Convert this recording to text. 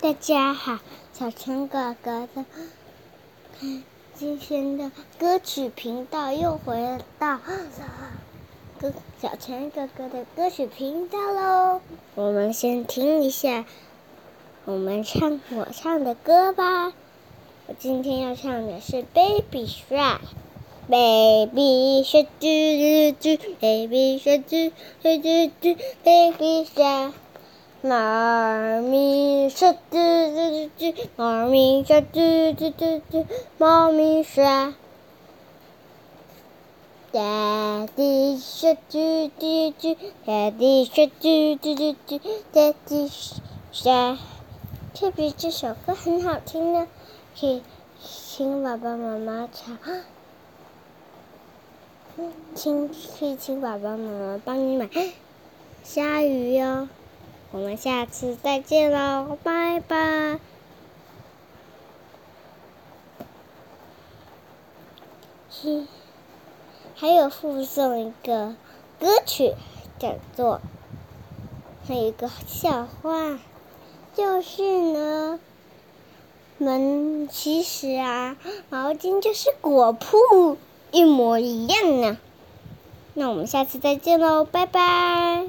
大家好，小陈哥哥的今天的歌曲频道又回到歌小陈哥哥的歌曲频道喽。我们先听一下我们唱我唱的歌吧。我今天要唱的是《Baby Shark》，Baby Shark 啾啾啾，Baby Shark 猫。咪说啾啾啾啾，妈咪说啾啾啾啾，妈咪说。Daddy 说啾啾啾，Daddy 说啾啾啾啾，Daddy 说。特别这首歌很好听呢，可以请爸爸妈妈唱，请可以请爸爸妈妈帮你买鲨鱼哟。我们下次再见喽，拜拜。还有附送一个歌曲，叫做还有一个笑话，就是呢，们其实啊，毛巾就是果铺一模一样呢。那我们下次再见喽，拜拜。